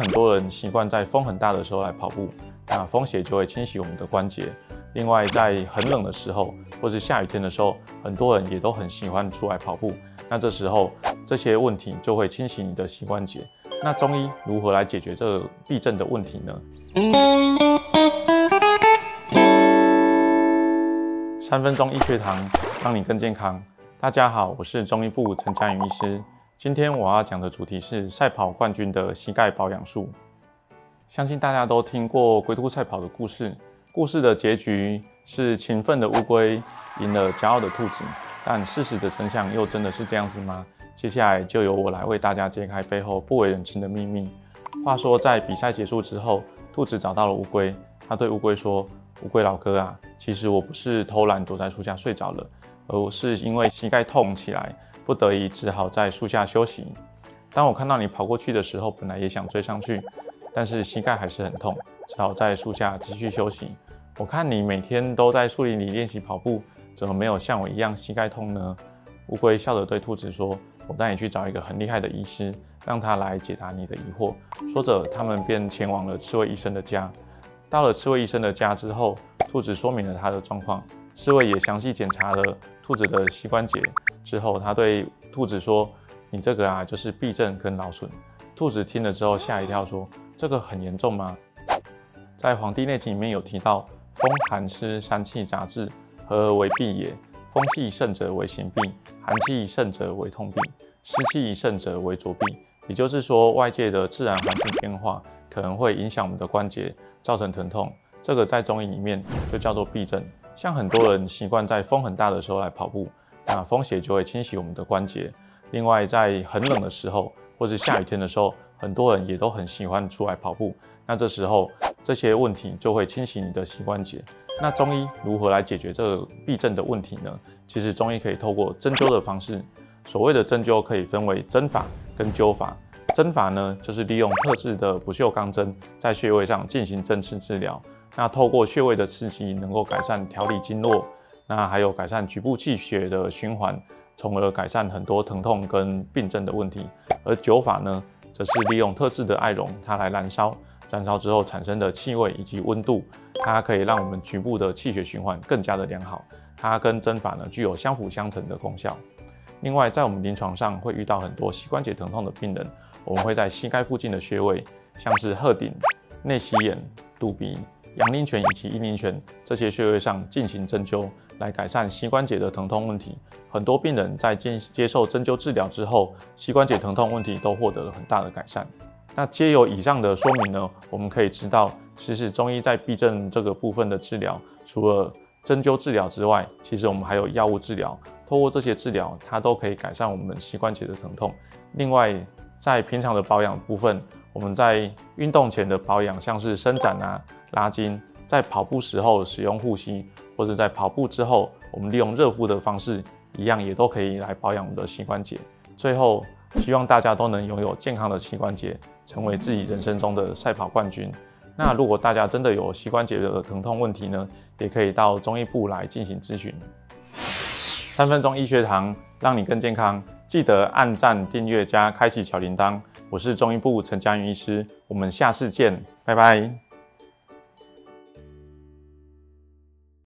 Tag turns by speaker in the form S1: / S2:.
S1: 很多人习惯在风很大的时候来跑步，那风鞋就会侵袭我们的关节。另外，在很冷的时候，或是下雨天的时候，很多人也都很喜欢出来跑步。那这时候，这些问题就会侵袭你的膝关节。那中医如何来解决这个避震的问题呢？三分钟医学堂，让你更健康。大家好，我是中医部陈佳云医师。今天我要讲的主题是赛跑冠军的膝盖保养术。相信大家都听过龟兔赛跑的故事。故事的结局是勤奋的乌龟赢了骄傲的兔子，但事实的真相又真的是这样子吗？接下来就由我来为大家揭开背后不为人知的秘密。话说，在比赛结束之后，兔子找到了乌龟，他对乌龟说：“乌龟老哥啊，其实我不是偷懒躲在树下睡着了，而是因为膝盖痛起来，不得已只好在树下休息。当我看到你跑过去的时候，本来也想追上去。”但是膝盖还是很痛，只好在树下继续休息。我看你每天都在树林里练习跑步，怎么没有像我一样膝盖痛呢？乌龟笑着对兔子说：“我带你去找一个很厉害的医师，让他来解答你的疑惑。”说着，他们便前往了刺猬医生的家。到了刺猬医生的家之后，兔子说明了他的状况，刺猬也详细检查了兔子的膝关节。之后，他对兔子说：“你这个啊，就是避震跟劳损。”兔子听了之后吓一跳，说：“这个很严重吗？”在《黄帝内经》里面有提到：“风寒湿三气杂至，合而为痹也。风气盛者为行痹，寒气盛者为痛痹，湿气盛者为浊痹。”也就是说，外界的自然环境变化可能会影响我们的关节，造成疼痛。这个在中医里面就叫做痹症。像很多人习惯在风很大的时候来跑步，那风邪就会侵袭我们的关节。另外，在很冷的时候，或是下雨天的时候，很多人也都很喜欢出来跑步。那这时候这些问题就会侵袭你的膝关节。那中医如何来解决这个避震的问题呢？其实中医可以透过针灸的方式。所谓的针灸可以分为针法跟灸法。针法呢，就是利用特制的不锈钢针在穴位上进行针刺治疗。那透过穴位的刺激，能够改善调理经络，那还有改善局部气血的循环。从而改善很多疼痛跟病症的问题，而灸法呢，则是利用特制的艾绒，它来燃烧，燃烧之后产生的气味以及温度，它可以让我们局部的气血循环更加的良好。它跟针法呢，具有相辅相成的功效。另外，在我们临床上会遇到很多膝关节疼痛的病人，我们会在膝盖附近的穴位，像是鹤顶、内膝眼、肚鼻、阳陵泉以及阴陵泉这些穴位上进行针灸。来改善膝关节的疼痛问题，很多病人在接接受针灸治疗之后，膝关节疼痛问题都获得了很大的改善。那借由以上的说明呢，我们可以知道，其实中医在避震这个部分的治疗，除了针灸治疗之外，其实我们还有药物治疗。透过这些治疗，它都可以改善我们膝关节的疼痛。另外，在平常的保养部分，我们在运动前的保养，像是伸展啊、拉筋，在跑步时候使用护膝。或者在跑步之后，我们利用热敷的方式，一样也都可以来保养我们的膝关节。最后，希望大家都能拥有健康的膝关节，成为自己人生中的赛跑冠军。那如果大家真的有膝关节的疼痛问题呢，也可以到中医部来进行咨询。三分钟医学堂，让你更健康。记得按赞、订阅加开启小铃铛。我是中医部陈佳云医师，我们下次见，拜拜。